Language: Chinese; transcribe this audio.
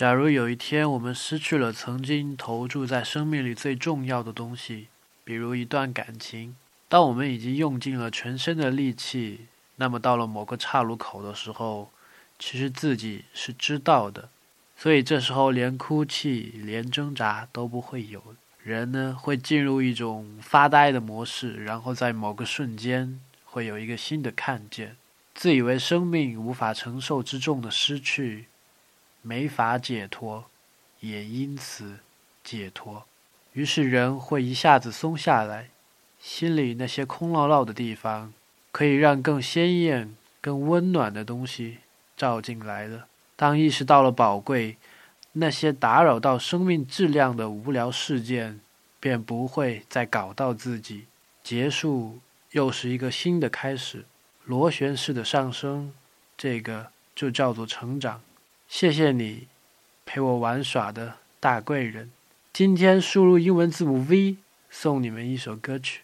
假如有一天我们失去了曾经投注在生命里最重要的东西，比如一段感情，当我们已经用尽了全身的力气，那么到了某个岔路口的时候，其实自己是知道的，所以这时候连哭泣、连挣扎都不会有。人呢会进入一种发呆的模式，然后在某个瞬间会有一个新的看见。自以为生命无法承受之重的失去，没法解脱，也因此解脱。于是人会一下子松下来，心里那些空落落的地方，可以让更鲜艳、更温暖的东西照进来了。当意识到了宝贵。那些打扰到生命质量的无聊事件，便不会再搞到自己。结束又是一个新的开始，螺旋式的上升，这个就叫做成长。谢谢你陪我玩耍的大贵人。今天输入英文字母 V，送你们一首歌曲。